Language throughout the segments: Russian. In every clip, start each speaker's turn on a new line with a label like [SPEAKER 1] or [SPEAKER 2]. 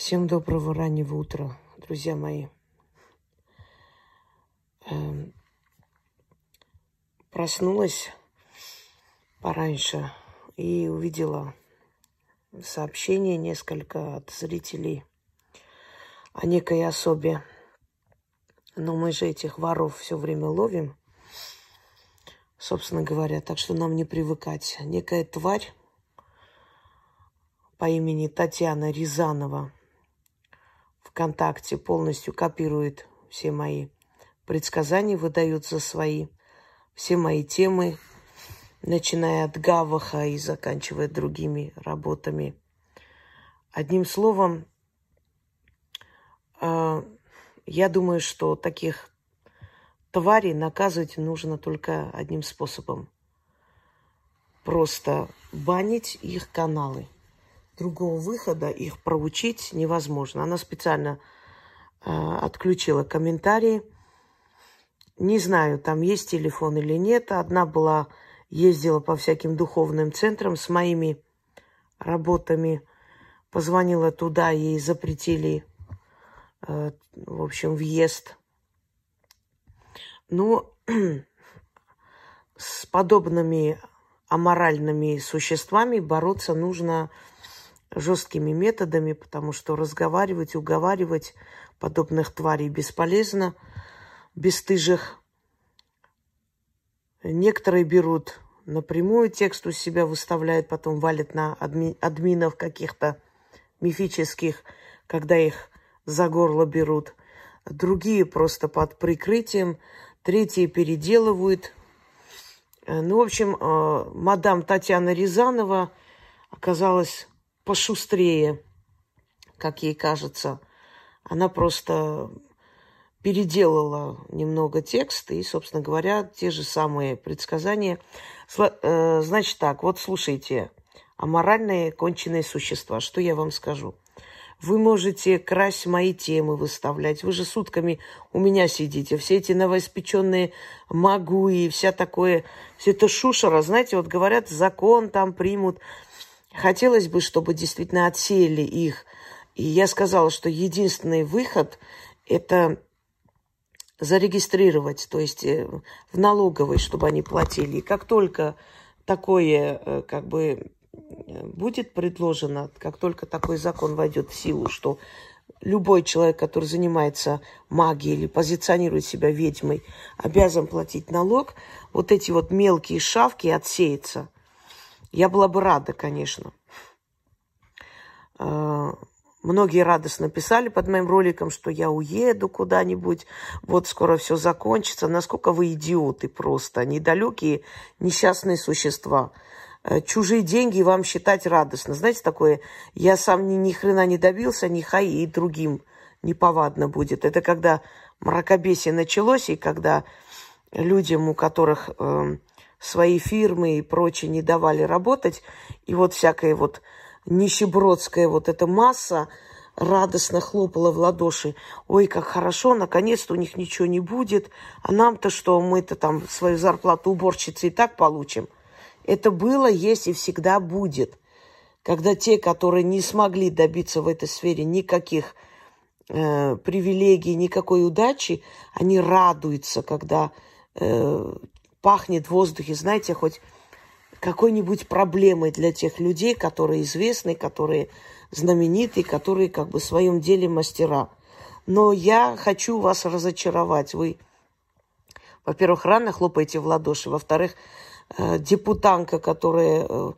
[SPEAKER 1] Всем доброго раннего утра, друзья мои. Эм, проснулась пораньше и увидела сообщение несколько от зрителей о некой особе. Но мы же этих воров все время ловим, собственно говоря, так что нам не привыкать. Некая тварь по имени Татьяна Рязанова – ВКонтакте полностью копирует все мои предсказания, выдает за свои. Все мои темы, начиная от Гаваха и заканчивая другими работами. Одним словом, а, я думаю, что таких тварей наказывать нужно только одним способом. Просто банить их каналы – другого выхода их проучить невозможно. Она специально э, отключила комментарии. Не знаю, там есть телефон или нет. Одна была, ездила по всяким духовным центрам с моими работами. Позвонила туда, ей запретили, э, в общем, въезд. Ну, с подобными аморальными существами бороться нужно жесткими методами, потому что разговаривать, уговаривать подобных тварей бесполезно, бесстыжих. Некоторые берут напрямую текст у себя выставляют, потом валят на адми админов каких-то мифических, когда их за горло берут. Другие просто под прикрытием, третьи переделывают. Ну, в общем, э, мадам Татьяна Рязанова оказалась пошустрее, как ей кажется. Она просто переделала немного текст и, собственно говоря, те же самые предсказания. Э, значит так, вот слушайте, аморальные конченые существа, что я вам скажу. Вы можете красть мои темы выставлять. Вы же сутками у меня сидите. Все эти новоиспеченные магу и вся такое, все это шушера, знаете, вот говорят, закон там примут. Хотелось бы, чтобы действительно отсеяли их. И я сказала, что единственный выход – это зарегистрировать, то есть э, в налоговой, чтобы они платили. И как только такое э, как бы будет предложено, как только такой закон войдет в силу, что любой человек, который занимается магией или позиционирует себя ведьмой, обязан платить налог, вот эти вот мелкие шавки отсеются – я была бы рада, конечно. А, многие радостно писали под моим роликом, что я уеду куда-нибудь, вот скоро все закончится. Насколько вы идиоты просто, недалекие, несчастные существа. Э, чужие деньги вам считать радостно. Знаете, такое, я сам ни, ни хрена не добился, ни хай и другим неповадно будет. Это когда мракобесие началось, и когда людям, у которых э, свои фирмы и прочее не давали работать. И вот всякая вот нищебродская вот эта масса радостно хлопала в ладоши. Ой, как хорошо, наконец-то у них ничего не будет. А нам-то что, мы-то там свою зарплату уборщицы и так получим. Это было, есть и всегда будет. Когда те, которые не смогли добиться в этой сфере никаких э, привилегий, никакой удачи, они радуются, когда э, пахнет в воздухе, знаете, хоть какой-нибудь проблемой для тех людей, которые известны, которые знаменитые, которые как бы в своем деле мастера. Но я хочу вас разочаровать. Вы, во-первых, рано хлопаете в ладоши. Во-вторых, э, депутанка, которая э,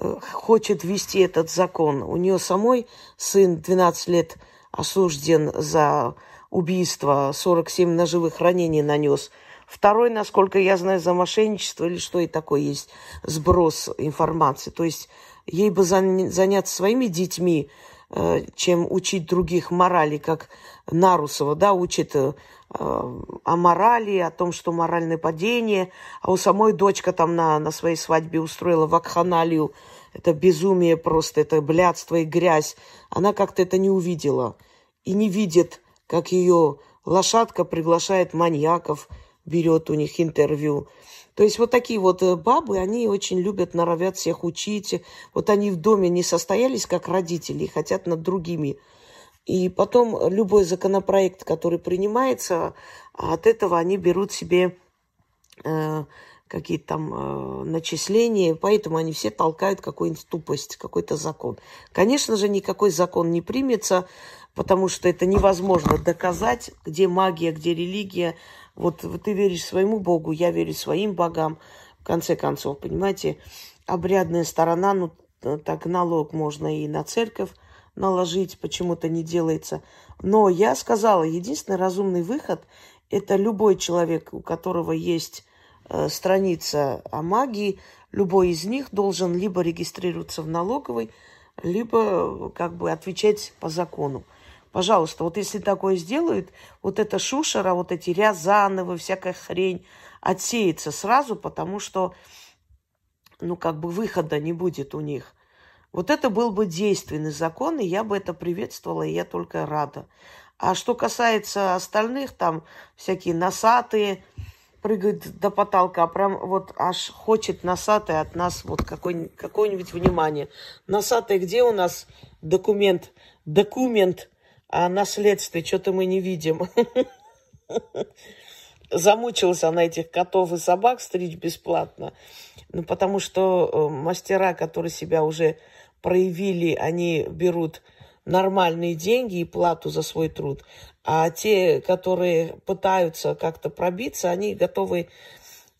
[SPEAKER 1] э, хочет ввести этот закон, у нее самой сын 12 лет осужден за убийство, 47 ножевых ранений нанес – Второй, насколько я знаю, за мошенничество или что и такое есть, сброс информации. То есть ей бы заняться своими детьми, э, чем учить других морали, как Нарусова, да, учит э, о морали, о том, что моральное падение, а у самой дочка там на, на своей свадьбе устроила вакханалию, это безумие просто, это блядство и грязь. Она как-то это не увидела и не видит, как ее лошадка приглашает маньяков, берет у них интервью. То есть вот такие вот э, бабы, они очень любят, норовят всех учить. Вот они в доме не состоялись как родители, хотят над другими И потом любой законопроект, который принимается, от этого они берут себе э, какие-то там э, начисления, поэтому они все толкают какую-нибудь тупость, какой-то закон. Конечно же, никакой закон не примется, потому что это невозможно доказать, где магия, где религия. Вот ты веришь своему Богу, я верю своим богам. В конце концов, понимаете, обрядная сторона, ну, так налог можно и на церковь наложить, почему-то не делается. Но я сказала, единственный разумный выход – это любой человек, у которого есть Э, страница о магии, любой из них должен либо регистрироваться в налоговой, либо как бы отвечать по закону. Пожалуйста, вот если такое сделают, вот эта шушера, вот эти Рязановы, всякая хрень отсеется сразу, потому что, ну, как бы выхода не будет у них. Вот это был бы действенный закон, и я бы это приветствовала, и я только рада. А что касается остальных, там всякие носатые, прыгает до потолка, а прям вот аж хочет носатый от нас вот какой, какое-нибудь внимание. Носатый, где у нас документ? Документ о наследстве, что-то мы не видим. Замучился на этих котов и собак стричь бесплатно. Ну, потому что э, мастера, которые себя уже проявили, они берут нормальные деньги и плату за свой труд. А те, которые пытаются как-то пробиться, они готовы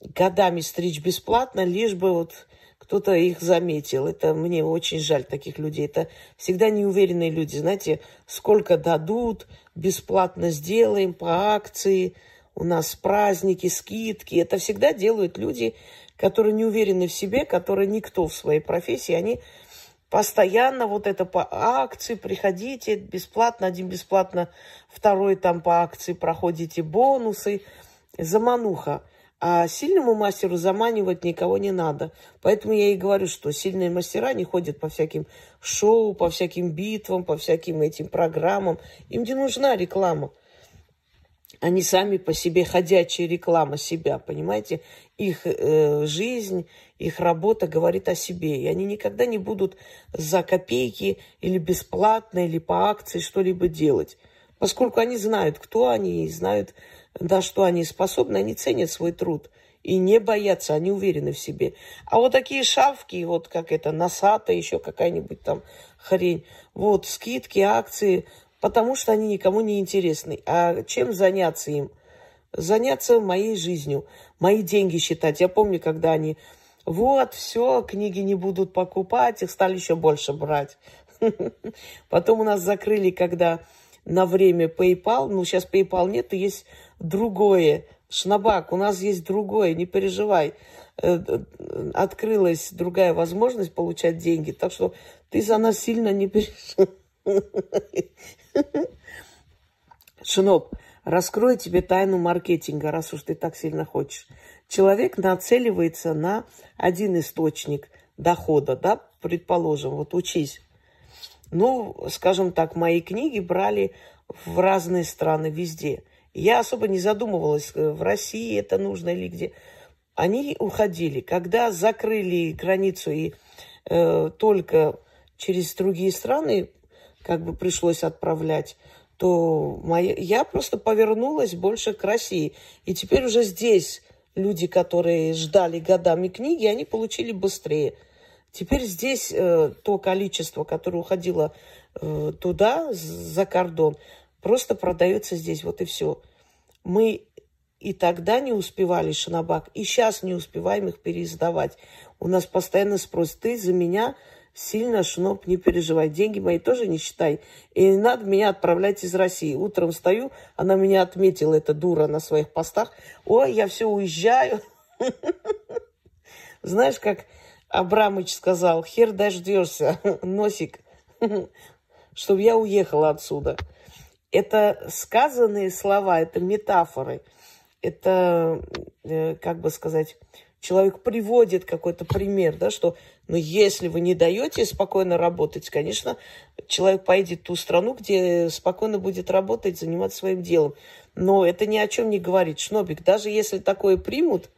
[SPEAKER 1] годами стричь бесплатно, лишь бы вот кто-то их заметил. Это мне очень жаль таких людей. Это всегда неуверенные люди. Знаете, сколько дадут, бесплатно сделаем по акции, у нас праздники, скидки. Это всегда делают люди, которые не уверены в себе, которые никто в своей профессии. Они Постоянно вот это по акции, приходите, бесплатно, один бесплатно, второй там по акции проходите бонусы, замануха. А сильному мастеру заманивать никого не надо. Поэтому я и говорю, что сильные мастера не ходят по всяким шоу, по всяким битвам, по всяким этим программам. Им не нужна реклама. Они сами по себе ходячая реклама себя, понимаете? Их э, жизнь, их работа говорит о себе. И они никогда не будут за копейки или бесплатно, или по акции что-либо делать. Поскольку они знают, кто они, и знают, на что они способны, они ценят свой труд. И не боятся, они уверены в себе. А вот такие шавки, вот как это, носата, еще какая-нибудь там хрень, вот, скидки, акции, потому что они никому не интересны. А чем заняться им? Заняться моей жизнью, мои деньги считать. Я помню, когда они вот, все, книги не будут покупать, их стали еще больше брать. Потом у нас закрыли, когда на время PayPal, ну, сейчас PayPal нет, есть другое. Шнабак, у нас есть другое, не переживай. Э, э, открылась другая возможность получать деньги, так что ты за нас сильно не переживай. Шиноп, раскрою тебе тайну маркетинга, раз уж ты так сильно хочешь человек нацеливается на один источник дохода, да, предположим, вот учись. Ну, скажем так, мои книги брали в разные страны, везде. Я особо не задумывалась, э, в России это нужно или где. Они уходили. Когда закрыли границу и э, только через другие страны как бы пришлось отправлять, то моя, я просто повернулась больше к России. И теперь уже здесь люди, которые ждали годами книги, они получили быстрее. Теперь здесь э, то количество, которое уходило э, туда, за кордон, просто продается здесь, вот и все. Мы и тогда не успевали Шанабак, и сейчас не успеваем их переиздавать. У нас постоянно спрос, ты за меня сильно, Шноп, не переживай. Деньги мои тоже не считай. И не надо меня отправлять из России. Утром встаю, она меня отметила, эта дура, на своих постах. Ой, я все уезжаю. Знаешь, как Абрамыч сказал, хер дождешься, носик, чтобы я уехала отсюда. Это сказанные слова, это метафоры. Это, э, как бы сказать, человек приводит какой-то пример, да, что ну, если вы не даете спокойно работать, конечно, человек поедет в ту страну, где спокойно будет работать, заниматься своим делом. Но это ни о чем не говорит. Шнобик, даже если такое примут,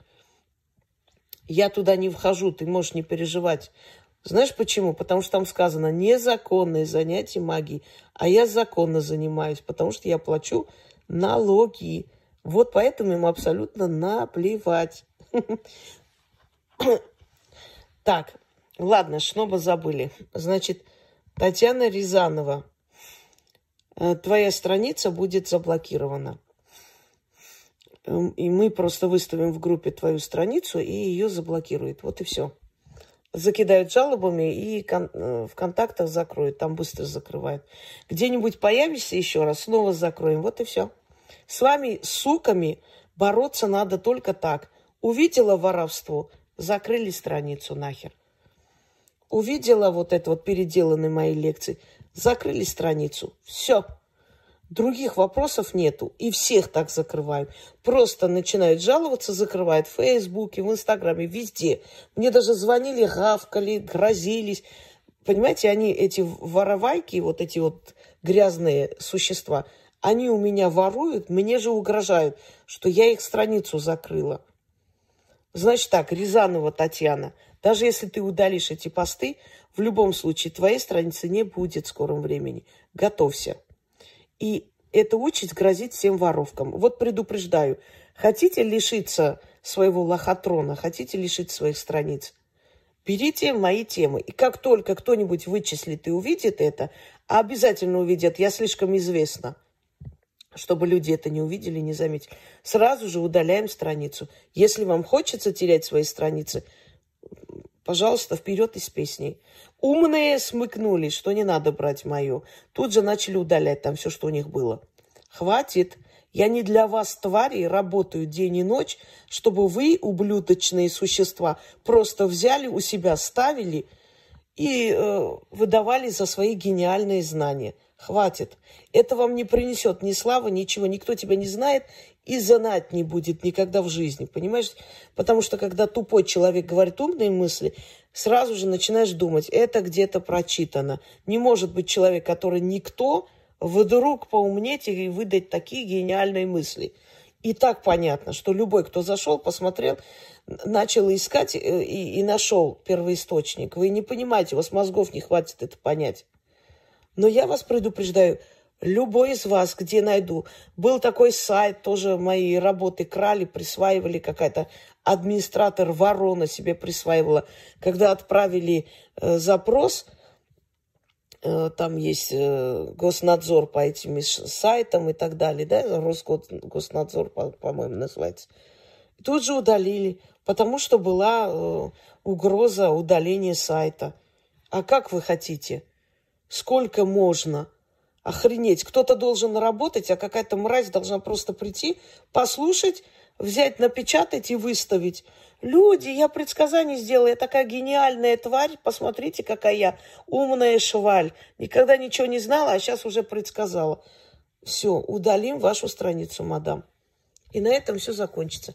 [SPEAKER 1] я туда не вхожу, ты можешь не переживать. Знаешь почему? Потому что там сказано незаконное занятие магией, а я законно занимаюсь, потому что я плачу налоги. Вот поэтому им абсолютно наплевать. Так, ладно, снова забыли. Значит, Татьяна Рязанова, э, твоя страница будет заблокирована. Эм, и мы просто выставим в группе твою страницу, и ее заблокируют. Вот и все. Закидают жалобами и э, в контактах закроют. Там быстро закрывают. Где-нибудь появишься еще раз, снова закроем. Вот и все. С вами, суками, бороться надо только так. Увидела воровство, закрыли страницу нахер. Увидела вот это вот переделанные мои лекции, закрыли страницу. Все. Других вопросов нету. И всех так закрывают. Просто начинают жаловаться, закрывают в Фейсбуке, в Инстаграме, везде. Мне даже звонили, гавкали, грозились. Понимаете, они, эти воровайки, вот эти вот грязные существа, они у меня воруют, мне же угрожают, что я их страницу закрыла. Значит так, Рязанова Татьяна, даже если ты удалишь эти посты, в любом случае твоей страницы не будет в скором времени. Готовься. И эта участь грозит всем воровкам. Вот предупреждаю, хотите лишиться своего лохотрона, хотите лишить своих страниц, берите мои темы. И как только кто-нибудь вычислит и увидит это, а обязательно увидят, я слишком известна – чтобы люди это не увидели, не заметили. Сразу же удаляем страницу. Если вам хочется терять свои страницы, пожалуйста, вперед из песней. Умные смыкнулись, что не надо брать мою. Тут же начали удалять там все, что у них было. Хватит. Я не для вас, твари, работаю день и ночь, чтобы вы, ублюдочные существа, просто взяли у себя, ставили и э, выдавали за свои гениальные знания – Хватит. Это вам не принесет ни славы, ничего. Никто тебя не знает и знать не будет никогда в жизни. Понимаешь? Потому что когда тупой человек говорит умные мысли, сразу же начинаешь думать, это где-то прочитано. Не может быть человек, который никто, вдруг поумнеть и выдать такие гениальные мысли. И так понятно, что любой, кто зашел, посмотрел, начал искать э, и, и нашел первоисточник. Вы не понимаете, у вас мозгов не хватит это понять. Но я вас предупреждаю, любой из вас, где найду. Был такой сайт, тоже мои работы крали, присваивали какая-то администратор ворона себе присваивала. Когда отправили э, запрос, э, там есть э, госнадзор по этим сайтам и так далее, да, Росгоснадзор, по- по-моему, называется. Тут же удалили, потому что была э, угроза удаления сайта. А как вы хотите? Сколько можно? Охренеть. Кто-то должен работать, а какая-то мразь должна просто прийти, послушать, взять, напечатать и выставить. Люди, я предсказание сделала, я такая гениальная тварь, посмотрите, какая я умная шваль. Никогда ничего не знала, а сейчас уже предсказала. Все, удалим вашу страницу, мадам. И на этом все закончится.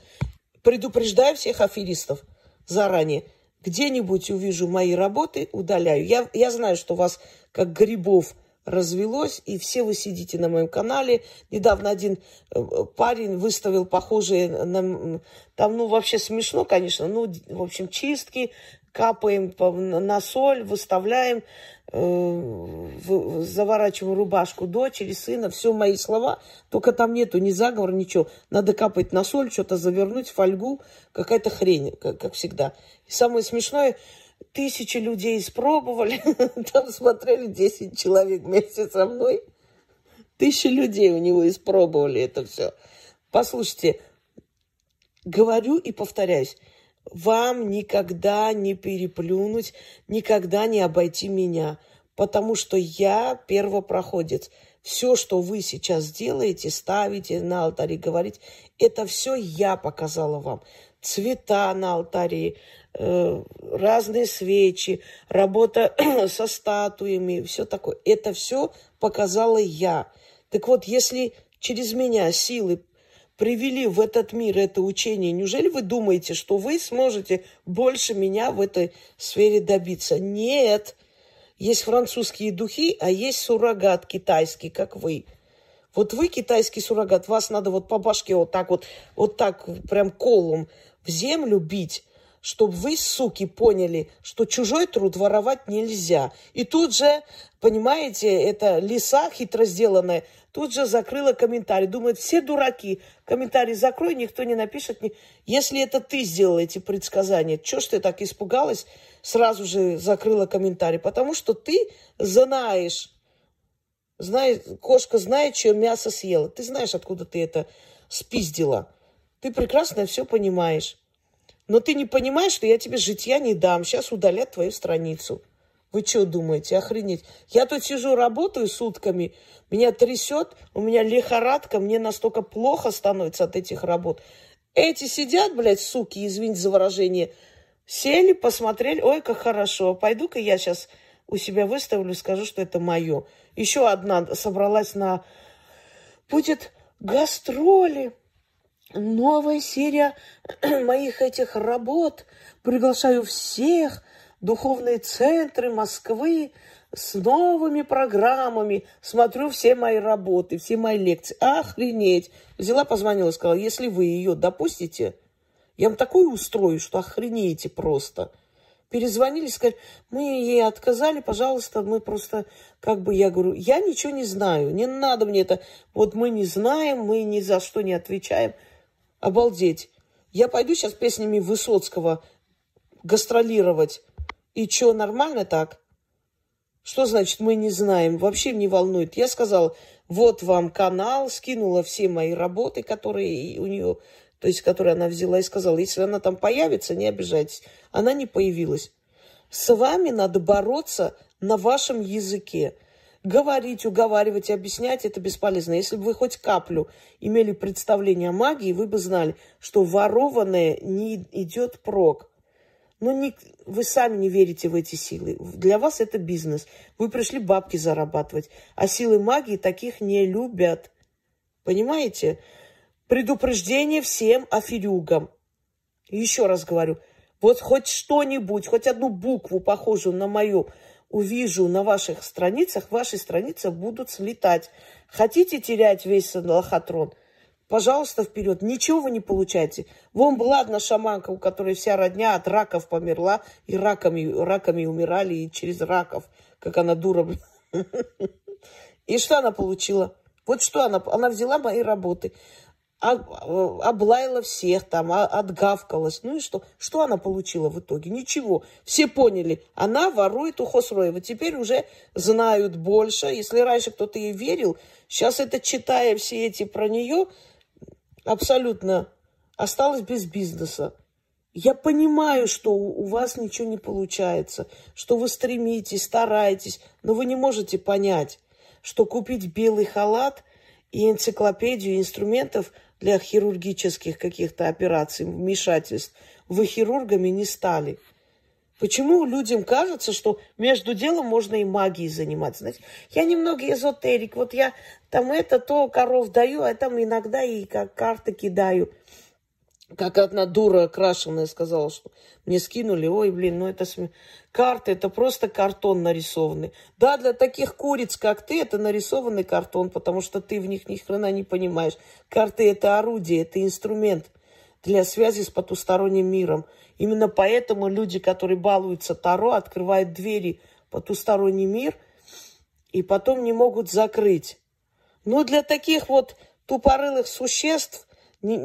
[SPEAKER 1] Предупреждаю всех аферистов заранее. Где-нибудь увижу мои работы, удаляю. Я, я знаю, что вас как грибов развелось, и все вы сидите на моем канале. Недавно один э, парень выставил похожие на... Там, ну, вообще смешно, конечно. Ну, в общем, чистки, капаем на соль, выставляем, э, заворачиваем рубашку дочери, сына, все мои слова, только там нету ни заговора, ничего. Надо капать на соль, что-то завернуть, фольгу, какая-то хрень, как, как всегда. И самое смешное, Тысячи людей испробовали. Там смотрели 10 человек вместе со мной. Тысячи людей у него испробовали это все. Послушайте, говорю и повторяюсь. Вам никогда не переплюнуть, никогда не обойти меня, потому что я первопроходец. Все, что вы сейчас делаете, ставите на алтаре, говорите, это все я показала вам. Цвета на алтаре, разные свечи, работа со статуями, все такое. Это все показала я. Так вот, если через меня силы привели в этот мир это учение, неужели вы думаете, что вы сможете больше меня в этой сфере добиться? Нет. Есть французские духи, а есть суррогат китайский, как вы. Вот вы китайский суррогат, вас надо вот по башке вот так вот, вот так прям колом в землю бить, чтобы вы, суки, поняли, что чужой труд воровать нельзя. И тут же, понимаете, это лиса хитро сделанная, тут же закрыла комментарий. Думает, все дураки. Комментарий закрой, никто не напишет. Если это ты сделала эти предсказания, что ж ты так испугалась, сразу же закрыла комментарий? Потому что ты знаешь, знаешь кошка знает, чье мясо съела. Ты знаешь, откуда ты это спиздила. Ты прекрасно все понимаешь. Но ты не понимаешь, что я тебе житья не дам. Сейчас удалят твою страницу. Вы что думаете? Охренеть. Я тут сижу, работаю сутками, меня трясет, у меня лихорадка, мне настолько плохо становится от этих работ. Эти сидят, блядь, суки, извините за выражение, сели, посмотрели, ой, как хорошо, пойду-ка я сейчас у себя выставлю, скажу, что это мое. Еще одна собралась на... Будет гастроли новая серия моих этих работ. Приглашаю всех духовные центры Москвы с новыми программами. Смотрю все мои работы, все мои лекции. Охренеть. Взяла, позвонила, сказала, если вы ее допустите, я вам такое устрою, что охренеете просто. Перезвонили, сказали, мы ей отказали, пожалуйста, мы просто, как бы, я говорю, я ничего не знаю, не надо мне это, вот мы не знаем, мы ни за что не отвечаем. Обалдеть. Я пойду сейчас песнями Высоцкого гастролировать. И что, нормально так? Что значит мы не знаем? Вообще не волнует. Я сказала, вот вам канал, скинула все мои работы, которые у нее, то есть, которые она взяла, и сказала, если она там появится, не обижайтесь. Она не появилась. С вами надо бороться на вашем языке говорить, уговаривать, объяснять это бесполезно. Если бы вы хоть каплю имели представление о магии, вы бы знали, что ворованное не идет прок. Но не, вы сами не верите в эти силы. Для вас это бизнес. Вы пришли бабки зарабатывать. А силы магии таких не любят. Понимаете? Предупреждение всем аферюгам. Еще раз говорю, вот хоть что-нибудь, хоть одну букву, похожую на мою, увижу на ваших страницах, ваши страницы будут слетать. Хотите терять весь лохотрон? Пожалуйста, вперед. Ничего вы не получаете. Вон была одна шаманка, у которой вся родня от раков померла, и раками, раками умирали, и через раков, как она дура. И что она получила? Вот что она, она взяла мои работы облаяла всех там, отгавкалась. Ну и что? Что она получила в итоге? Ничего. Все поняли, она ворует у Хосроева. Теперь уже знают больше. Если раньше кто-то ей верил, сейчас это, читая все эти про нее, абсолютно осталась без бизнеса. Я понимаю, что у вас ничего не получается, что вы стремитесь, стараетесь, но вы не можете понять, что купить белый халат и энциклопедию инструментов – для хирургических каких-то операций, вмешательств, вы хирургами не стали. Почему людям кажется, что между делом можно и магией заниматься? Знаете, я немного эзотерик, вот я там это, то коров даю, а там иногда и как карты кидаю как одна дура крашеная сказала, что мне скинули, ой, блин, ну это см... карты, это просто картон нарисованный. Да, для таких куриц, как ты, это нарисованный картон, потому что ты в них ни хрена не понимаешь. Карты это орудие, это инструмент для связи с потусторонним миром. Именно поэтому люди, которые балуются Таро, открывают двери в потусторонний мир и потом не могут закрыть. Но для таких вот тупорылых существ – ни,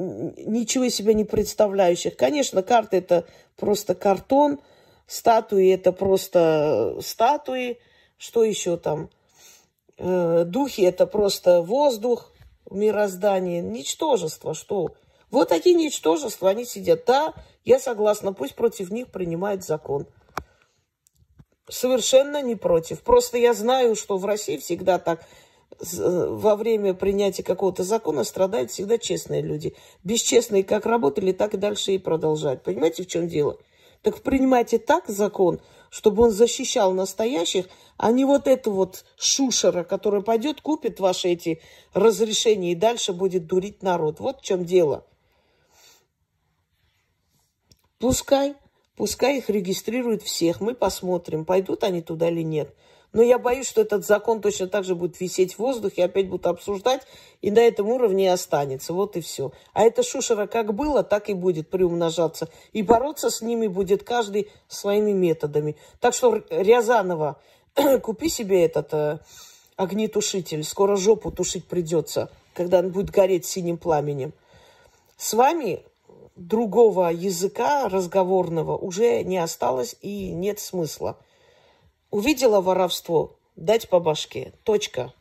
[SPEAKER 1] ничего себя не представляющих. Конечно, карты это просто картон, статуи это просто статуи, что еще там? Э, духи это просто воздух, мироздание, ничтожество, что? Вот такие ничтожества, они сидят. Да, я согласна, пусть против них принимают закон. Совершенно не против. Просто я знаю, что в России всегда так во время принятия какого-то закона страдают всегда честные люди. Бесчестные как работали, так и дальше и продолжать. Понимаете, в чем дело? Так принимайте так закон, чтобы он защищал настоящих, а не вот эту вот шушера, которая пойдет, купит ваши эти разрешения и дальше будет дурить народ. Вот в чем дело. Пускай, пускай их регистрируют всех, мы посмотрим, пойдут они туда или нет. Но я боюсь, что этот закон точно так же будет висеть в воздухе, опять будут обсуждать, и на этом уровне и останется. Вот и все. А эта шушера как было, так и будет приумножаться. И бороться с ними будет каждый своими методами. Так что, Рязанова, купи себе этот э, огнетушитель. Скоро жопу тушить придется, когда он будет гореть синим пламенем. С вами другого языка разговорного уже не осталось и нет смысла. Увидела воровство, дать по башке. Точка.